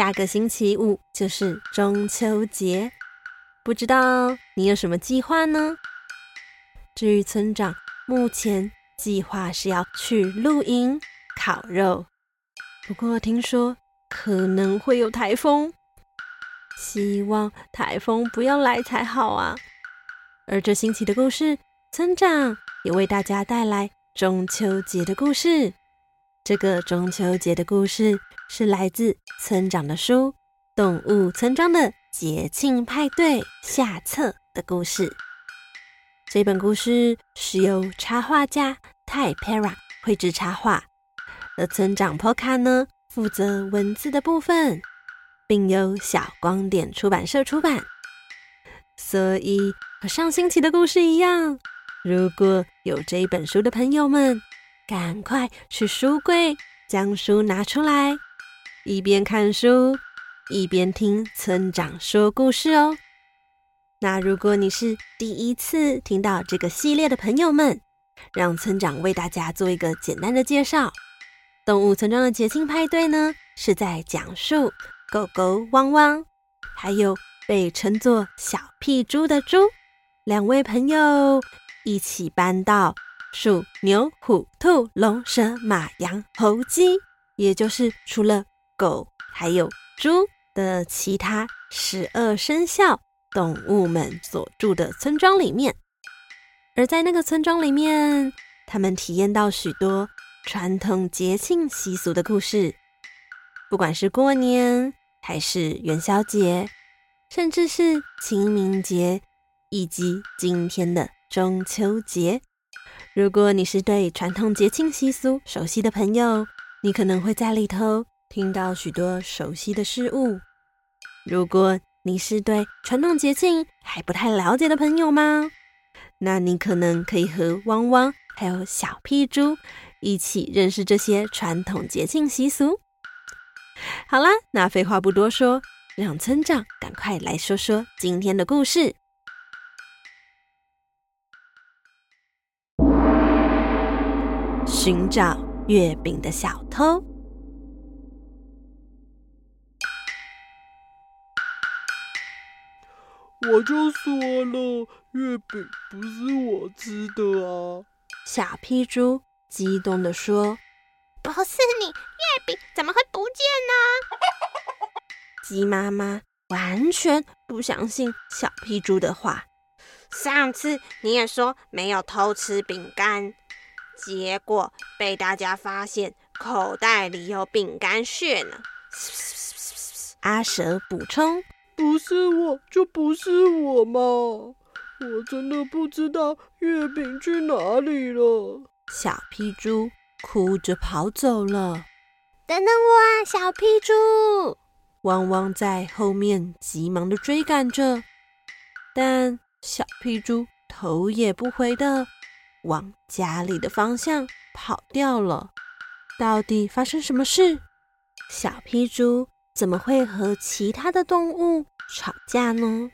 下个星期五就是中秋节，不知道你有什么计划呢？至于村长，目前计划是要去露营、烤肉，不过听说可能会有台风，希望台风不要来才好啊。而这星期的故事，村长也为大家带来中秋节的故事。这个中秋节的故事。是来自村长的书《动物村庄的节庆派对》下册的故事。这本故事是由插画家泰佩拉绘制插画，而村长波卡呢负责文字的部分，并由小光点出版社出版。所以和上星期的故事一样，如果有这本书的朋友们，赶快去书柜将书拿出来。一边看书，一边听村长说故事哦。那如果你是第一次听到这个系列的朋友们，让村长为大家做一个简单的介绍。动物村庄的节庆派对呢，是在讲述狗狗汪汪，还有被称作小屁猪的猪两位朋友一起搬到鼠、牛、虎、兔、龙、蛇、马、羊、猴、鸡，也就是除了狗还有猪的其他十二生肖动物们所住的村庄里面，而在那个村庄里面，他们体验到许多传统节庆习俗的故事，不管是过年还是元宵节，甚至是清明节，以及今天的中秋节。如果你是对传统节庆习俗熟悉的朋友，你可能会在里头。听到许多熟悉的事物。如果你是对传统节庆还不太了解的朋友吗？那你可能可以和汪汪还有小屁猪一起认识这些传统节庆习俗。好啦，那废话不多说，让村长赶快来说说今天的故事。寻找月饼的小偷。我就说了，月饼不是我吃的啊！小屁猪激动地说：“不是你，月饼怎么会不见呢？” 鸡妈妈完全不相信小屁猪的话。上次你也说没有偷吃饼干，结果被大家发现口袋里有饼干屑呢。阿蛇补充。不是我就不是我嘛！我真的不知道月饼去哪里了。小屁猪哭着跑走了。等等我啊，小屁猪！汪汪在后面急忙的追赶着，但小屁猪头也不回的往家里的方向跑掉了。到底发生什么事？小屁猪怎么会和其他的动物吵架呢？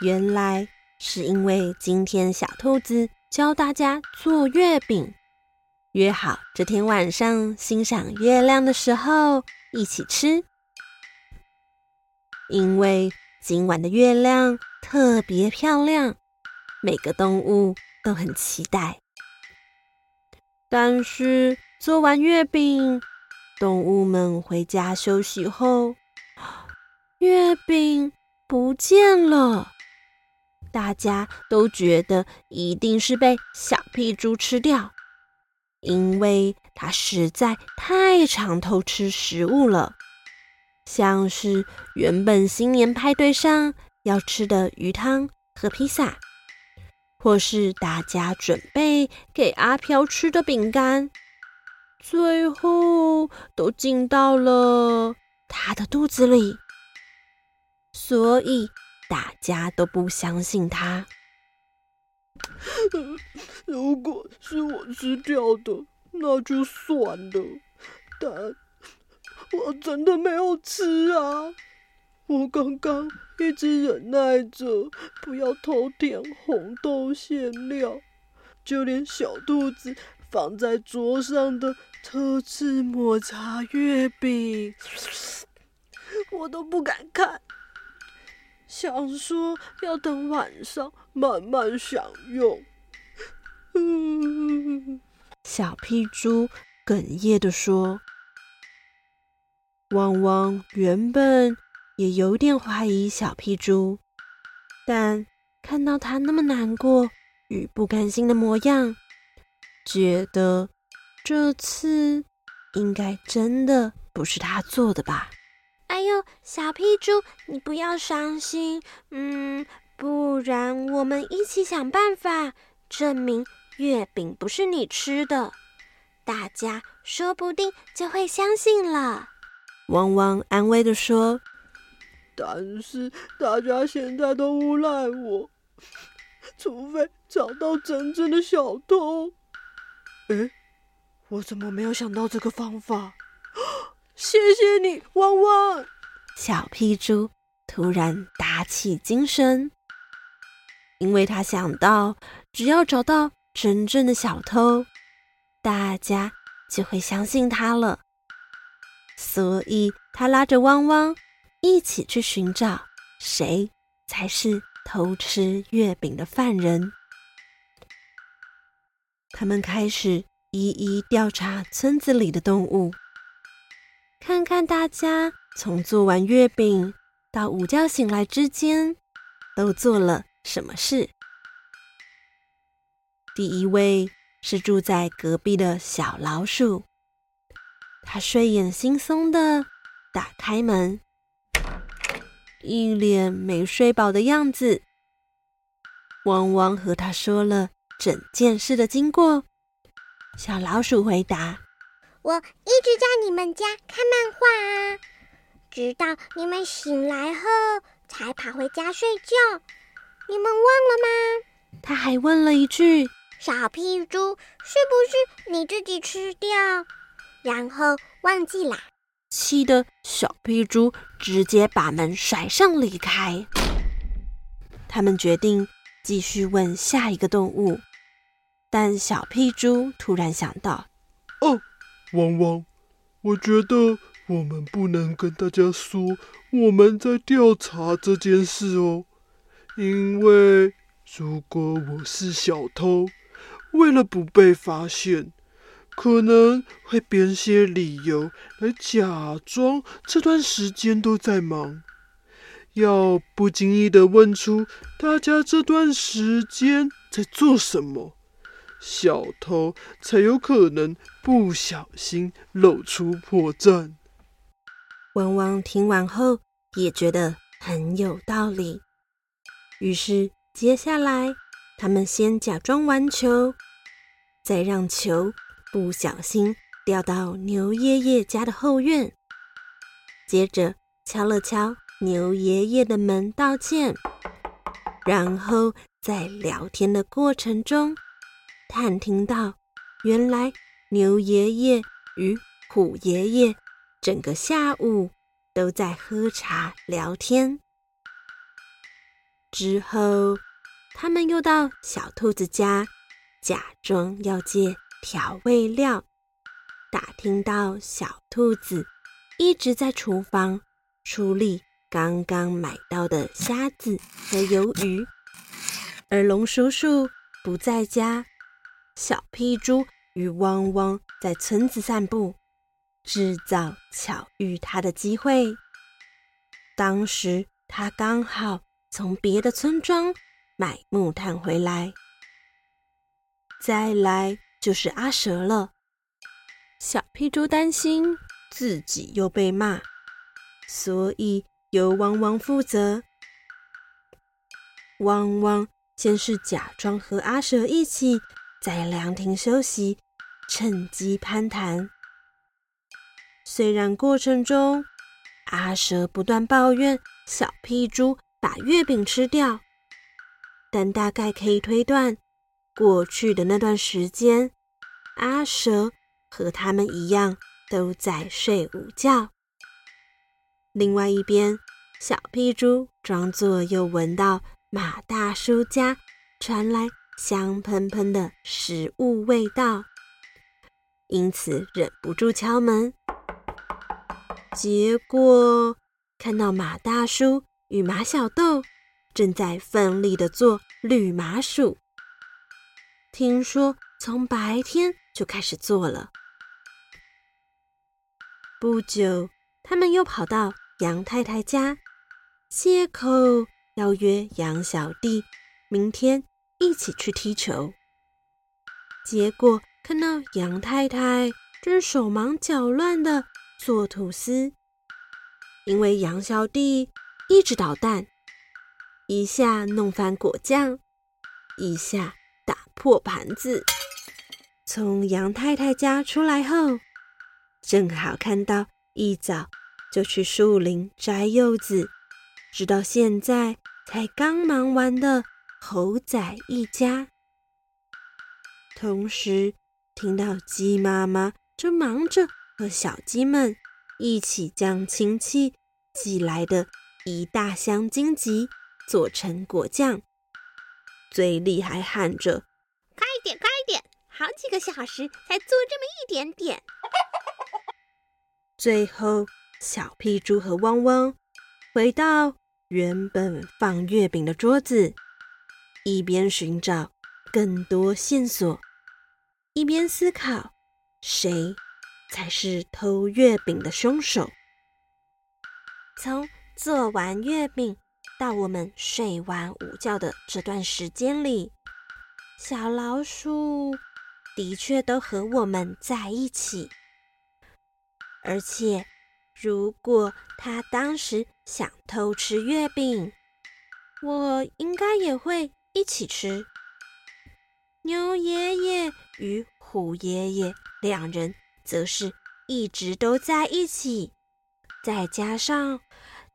原来是因为今天小兔子教大家做月饼，约好这天晚上欣赏月亮的时候一起吃。因为今晚的月亮特别漂亮，每个动物都很期待。但是做完月饼，动物们回家休息后，月饼不见了。大家都觉得一定是被小屁猪吃掉，因为它实在太常偷吃食物了。像是原本新年派对上要吃的鱼汤和披萨，或是大家准备给阿飘吃的饼干，最后都进到了他的肚子里，所以大家都不相信他。如果是我吃掉的，那就算了，但……我真的没有吃啊！我刚刚一直忍耐着不要偷舔红豆馅料，就连小兔子放在桌上的特制抹茶月饼，我都不敢看，想说要等晚上慢慢享用。嗯，小屁猪哽咽地说。汪汪原本也有点怀疑小屁猪，但看到他那么难过与不甘心的模样，觉得这次应该真的不是他做的吧？哎呦，小屁猪，你不要伤心，嗯，不然我们一起想办法证明月饼不是你吃的，大家说不定就会相信了。汪汪安慰地说：“但是大家现在都诬赖我，除非找到真正的小偷。哎，我怎么没有想到这个方法？谢谢你，汪汪！”小屁猪突然打起精神，因为他想到，只要找到真正的小偷，大家就会相信他了。所以，他拉着汪汪一起去寻找谁才是偷吃月饼的犯人。他们开始一一调查村子里的动物，看看大家从做完月饼到午觉醒来之间都做了什么事。第一位是住在隔壁的小老鼠。它睡眼惺忪的打开门，一脸没睡饱的样子。汪汪和他说了整件事的经过。小老鼠回答：“我一直在你们家看漫画啊，直到你们醒来后才跑回家睡觉。你们忘了吗？”他还问了一句：“小屁猪，是不是你自己吃掉？”然后忘记啦，气得小屁猪直接把门甩上离开。他们决定继续问下一个动物，但小屁猪突然想到：“哦，汪汪，我觉得我们不能跟大家说我们在调查这件事哦，因为如果我是小偷，为了不被发现。”可能会编些理由来假装这段时间都在忙，要不经意的问出大家这段时间在做什么，小偷才有可能不小心露出破绽。汪汪听完后也觉得很有道理，于是接下来他们先假装玩球，再让球。不小心掉到牛爷爷家的后院，接着敲了敲牛爷爷的门道歉，然后在聊天的过程中探听到，原来牛爷爷与虎爷爷整个下午都在喝茶聊天。之后，他们又到小兔子家假装要借调味料，打听到小兔子一直在厨房处理刚刚买到的虾子和鱿鱼，而龙叔叔不在家，小屁猪与汪汪在村子散步，制造巧遇他的机会。当时他刚好从别的村庄买木炭回来。再来就是阿蛇了。小屁猪担心自己又被骂，所以由汪汪负责。汪汪先是假装和阿蛇一起在凉亭休息，趁机攀谈。虽然过程中阿蛇不断抱怨小屁猪把月饼吃掉，但大概可以推断。过去的那段时间，阿蛇和他们一样都在睡午觉。另外一边，小屁猪装作又闻到马大叔家传来香喷喷的食物味道，因此忍不住敲门。结果看到马大叔与马小豆正在奋力的做绿麻薯。听说从白天就开始做了。不久，他们又跑到杨太太家，借口要约杨小弟明天一起去踢球。结果看到杨太太正手忙脚乱的做吐司，因为杨小弟一直捣蛋，一下弄翻果酱，一下。打破盘子，从杨太太家出来后，正好看到一早就去树林摘柚子，直到现在才刚忙完的猴仔一家。同时听到鸡妈妈正忙着和小鸡们一起将亲戚寄来的一大箱荆棘做成果酱。嘴里还喊着：“快一点，快一点！好几个小时才做这么一点点。”最后，小屁猪和汪汪回到原本放月饼的桌子，一边寻找更多线索，一边思考谁才是偷月饼的凶手。从做完月饼。到我们睡完午觉的这段时间里，小老鼠的确都和我们在一起。而且，如果他当时想偷吃月饼，我应该也会一起吃。牛爷爷与虎爷爷两人则是一直都在一起，再加上。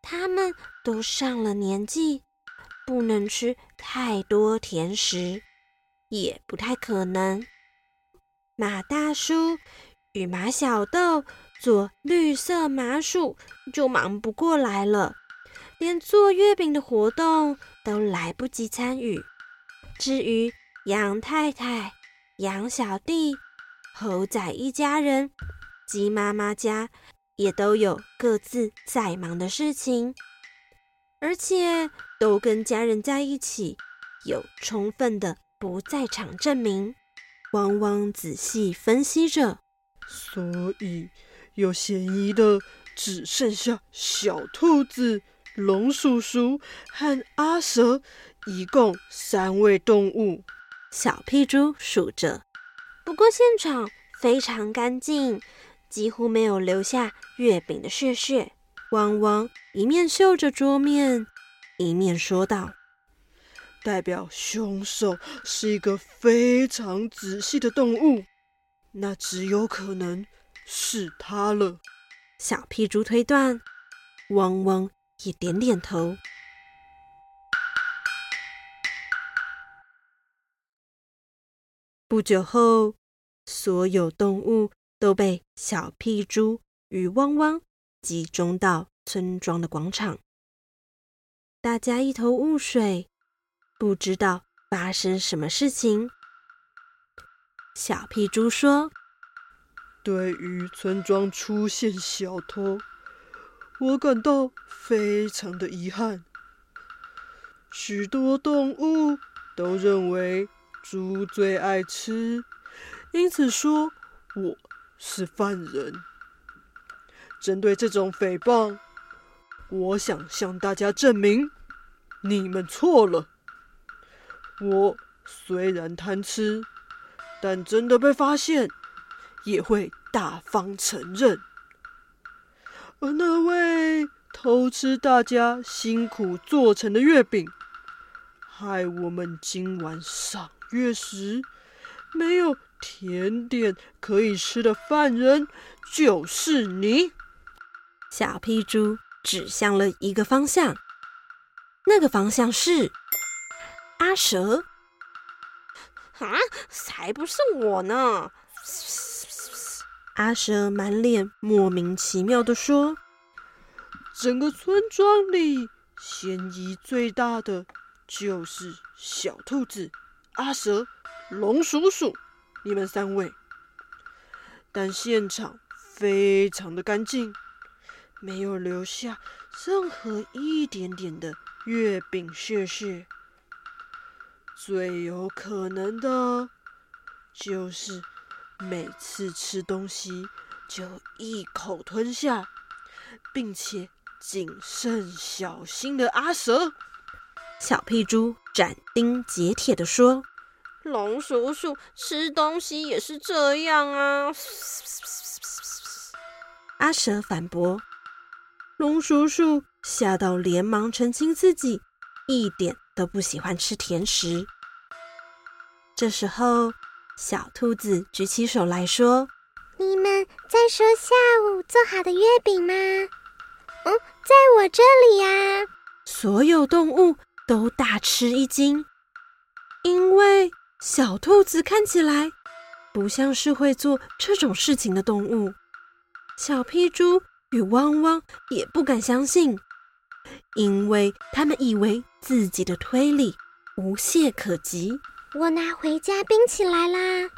他们都上了年纪，不能吃太多甜食，也不太可能。马大叔与马小豆做绿色麻薯就忙不过来了，连做月饼的活动都来不及参与。至于杨太太、杨小弟、猴仔一家人、鸡妈妈家。也都有各自在忙的事情，而且都跟家人在一起，有充分的不在场证明。汪汪仔细分析着，所以有嫌疑的只剩下小兔子、龙叔叔和阿蛇，一共三位动物。小屁猪数着，不过现场非常干净。几乎没有留下月饼的屑屑。汪汪一面嗅着桌面，一面说道：“代表凶手是一个非常仔细的动物，那只有可能是他了。”小屁猪推断，汪汪也点点头。不久后，所有动物。都被小屁猪与汪汪集中到村庄的广场，大家一头雾水，不知道发生什么事情。小屁猪说：“对于村庄出现小偷，我感到非常的遗憾。许多动物都认为猪最爱吃，因此说我是犯人。针对这种诽谤，我想向大家证明，你们错了。我虽然贪吃。”但真的被发现，也会大方承认。而那位偷吃大家辛苦做成的月饼，害我们今晚赏月时没有甜点可以吃的犯人，就是你。小屁猪指向了一个方向，那个方向是阿蛇。啊！才不是我呢！阿蛇满脸莫名其妙地说：“整个村庄里嫌疑最大的就是小兔子、阿蛇、龙叔叔，你们三位。但现场非常的干净，没有留下任何一点点的月饼屑屑。”最有可能的，就是每次吃东西就一口吞下，并且谨慎小心的阿蛇。小屁猪斩钉截铁地说：“龙叔叔吃东西也是这样啊！”阿蛇反驳。龙叔叔吓到连忙澄清自己一点都不喜欢吃甜食。这时候，小兔子举起手来说：“你们在说下午做好的月饼吗？嗯，在我这里呀。”所有动物都大吃一惊，因为小兔子看起来不像是会做这种事情的动物。小屁猪与汪汪也不敢相信。因为他们以为自己的推理无懈可击。我拿回家冰起来啦。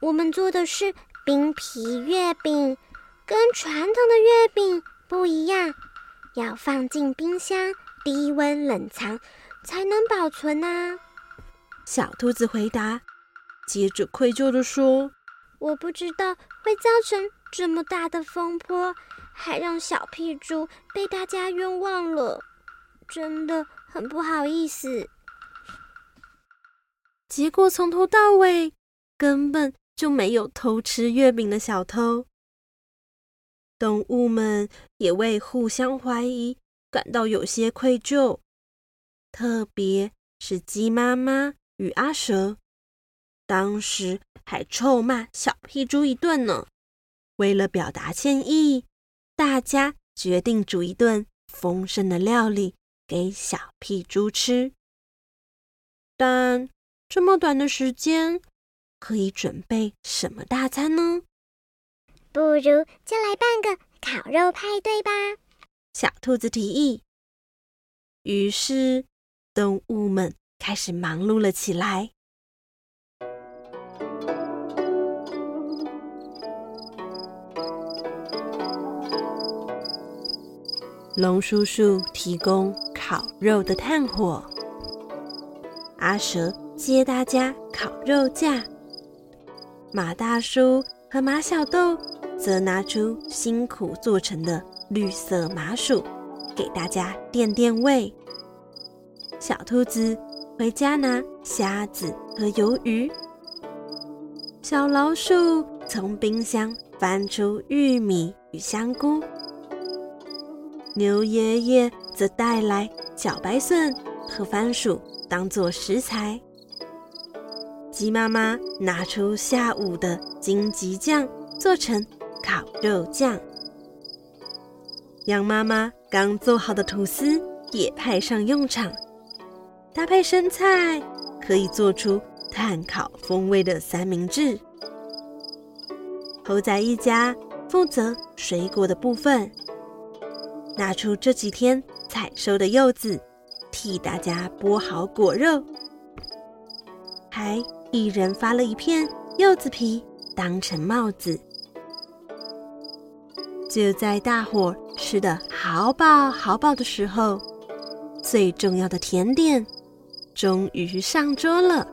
我们做的是冰皮月饼，跟传统的月饼不一样，要放进冰箱低温冷藏才能保存啊。小兔子回答，接着愧疚地说：“我不知道会造成这么大的风波。”还让小屁猪被大家冤枉了，真的很不好意思。结果从头到尾根本就没有偷吃月饼的小偷。动物们也为互相怀疑感到有些愧疚，特别是鸡妈妈与阿蛇，当时还臭骂小屁猪一顿呢。为了表达歉意。大家决定煮一顿丰盛的料理给小屁猪吃，但这么短的时间，可以准备什么大餐呢？不如就来办个烤肉派对吧！小兔子提议。于是，动物们开始忙碌了起来。龙叔叔提供烤肉的炭火，阿蛇接大家烤肉架，马大叔和马小豆则拿出辛苦做成的绿色麻薯给大家垫垫胃。小兔子回家拿虾子和鱿鱼，小老鼠从冰箱翻出玉米与香菇。牛爷爷则带来小白笋和番薯当做食材。鸡妈妈拿出下午的荆棘酱做成烤肉酱。羊妈妈刚做好的吐司也派上用场，搭配生菜可以做出炭烤风味的三明治。猴仔一家负责水果的部分。拿出这几天采收的柚子，替大家剥好果肉，还一人发了一片柚子皮当成帽子。就在大伙吃的好饱好饱的时候，最重要的甜点终于上桌了，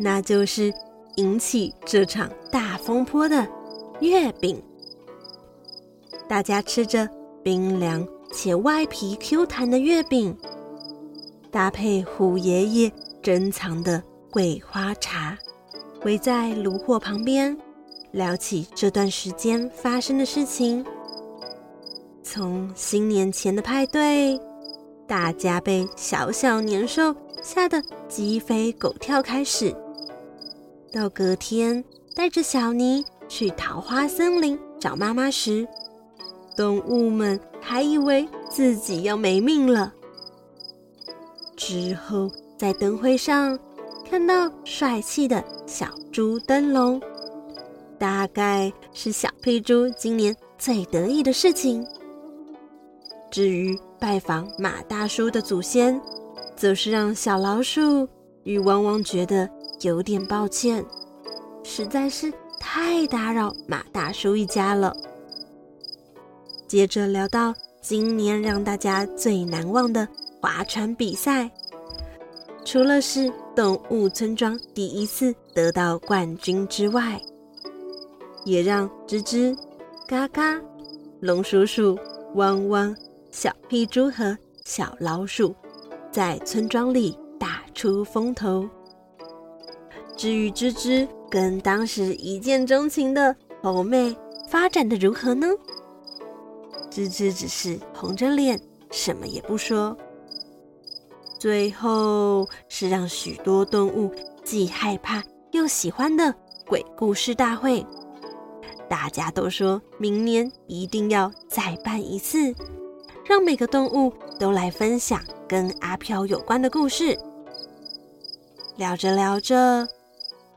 那就是引起这场大风波的月饼。大家吃着冰凉且外皮 Q 弹的月饼，搭配虎爷爷珍藏的桂花茶，围在炉火旁边聊起这段时间发生的事情。从新年前的派对，大家被小小年兽吓得鸡飞狗跳开始，到隔天带着小妮去桃花森林找妈妈时，动物们还以为自己要没命了。之后在灯会上看到帅气的小猪灯笼，大概是小屁猪今年最得意的事情。至于拜访马大叔的祖先，则是让小老鼠与汪汪觉得有点抱歉，实在是太打扰马大叔一家了。接着聊到今年让大家最难忘的划船比赛，除了是动物村庄第一次得到冠军之外，也让吱吱、嘎嘎、龙叔叔、汪汪、小屁猪和小老鼠在村庄里打出风头。至于吱吱跟当时一见钟情的猴妹发展的如何呢？吱吱只是红着脸，什么也不说。最后是让许多动物既害怕又喜欢的鬼故事大会，大家都说明年一定要再办一次，让每个动物都来分享跟阿飘有关的故事。聊着聊着，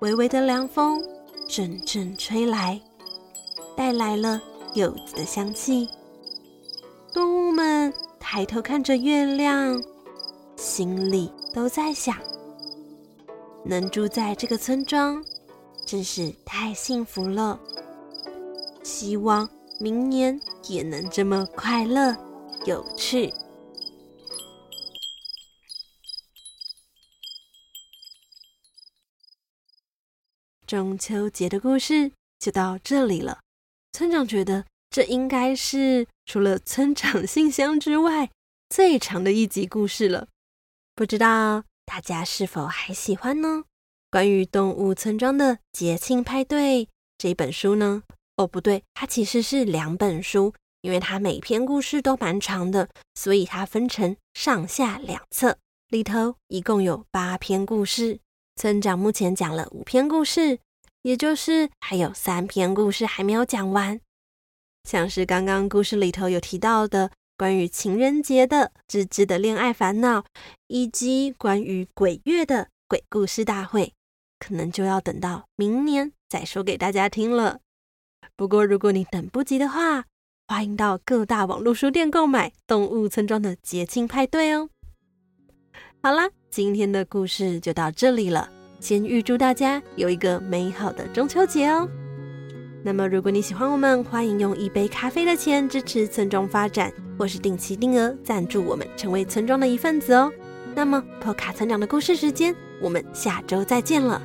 微微的凉风阵阵吹来，带来了柚子的香气。动物们抬头看着月亮，心里都在想：能住在这个村庄，真是太幸福了。希望明年也能这么快乐有趣。中秋节的故事就到这里了。村长觉得。这应该是除了村长信箱之外最长的一集故事了，不知道大家是否还喜欢呢？关于动物村庄的节庆派对这本书呢？哦，不对，它其实是两本书，因为它每篇故事都蛮长的，所以它分成上下两册，里头一共有八篇故事。村长目前讲了五篇故事，也就是还有三篇故事还没有讲完。像是刚刚故事里头有提到的关于情人节的吱吱的恋爱烦恼，以及关于鬼月的鬼故事大会，可能就要等到明年再说给大家听了。不过如果你等不及的话，欢迎到各大网络书店购买《动物村庄的节庆派对》哦。好啦，今天的故事就到这里了，先预祝大家有一个美好的中秋节哦。那么，如果你喜欢我们，欢迎用一杯咖啡的钱支持村庄发展，或是定期定额赞助我们，成为村庄的一份子哦。那么，破卡村长的故事时间，我们下周再见了。